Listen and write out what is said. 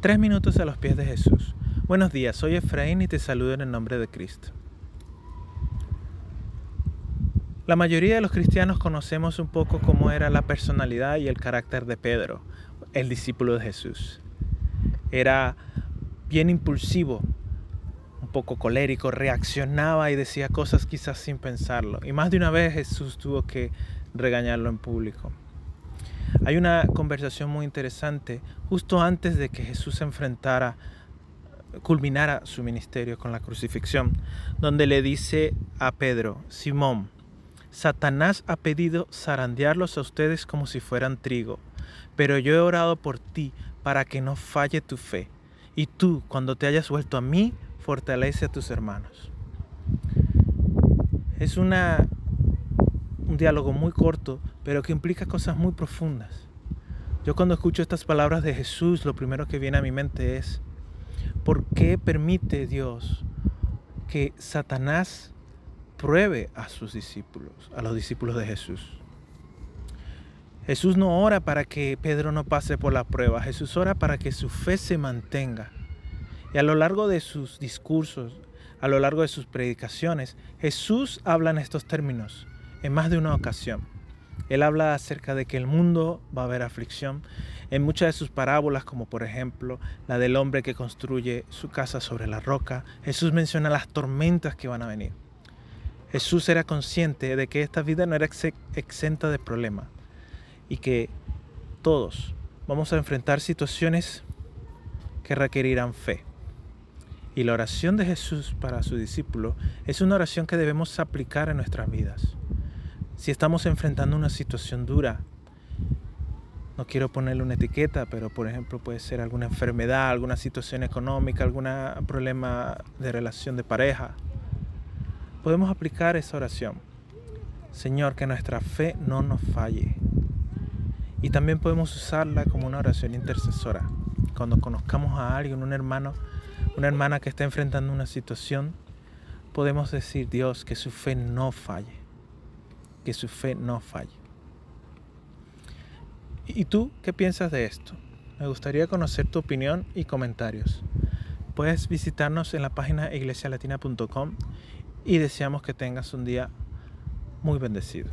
Tres minutos a los pies de Jesús. Buenos días, soy Efraín y te saludo en el nombre de Cristo. La mayoría de los cristianos conocemos un poco cómo era la personalidad y el carácter de Pedro, el discípulo de Jesús. Era bien impulsivo, un poco colérico, reaccionaba y decía cosas quizás sin pensarlo. Y más de una vez Jesús tuvo que regañarlo en público. Hay una conversación muy interesante justo antes de que Jesús se enfrentara, culminara su ministerio con la crucifixión, donde le dice a Pedro, Simón, Satanás ha pedido zarandearlos a ustedes como si fueran trigo, pero yo he orado por ti para que no falle tu fe. Y tú, cuando te hayas vuelto a mí, fortalece a tus hermanos. Es una, un diálogo muy corto, pero que implica cosas muy profundas. Yo cuando escucho estas palabras de Jesús, lo primero que viene a mi mente es, ¿por qué permite Dios que Satanás pruebe a sus discípulos, a los discípulos de Jesús? Jesús no ora para que Pedro no pase por la prueba, Jesús ora para que su fe se mantenga. Y a lo largo de sus discursos, a lo largo de sus predicaciones, Jesús habla en estos términos en más de una ocasión. Él habla acerca de que el mundo va a haber aflicción. En muchas de sus parábolas, como por ejemplo la del hombre que construye su casa sobre la roca, Jesús menciona las tormentas que van a venir. Jesús era consciente de que esta vida no era exenta de problemas y que todos vamos a enfrentar situaciones que requerirán fe. Y la oración de Jesús para su discípulo es una oración que debemos aplicar en nuestras vidas. Si estamos enfrentando una situación dura, no quiero ponerle una etiqueta, pero por ejemplo puede ser alguna enfermedad, alguna situación económica, algún problema de relación de pareja, podemos aplicar esa oración. Señor, que nuestra fe no nos falle. Y también podemos usarla como una oración intercesora. Cuando conozcamos a alguien, un hermano, una hermana que está enfrentando una situación, podemos decir, Dios, que su fe no falle que su fe no falle. ¿Y tú qué piensas de esto? Me gustaría conocer tu opinión y comentarios. Puedes visitarnos en la página iglesialatina.com y deseamos que tengas un día muy bendecido.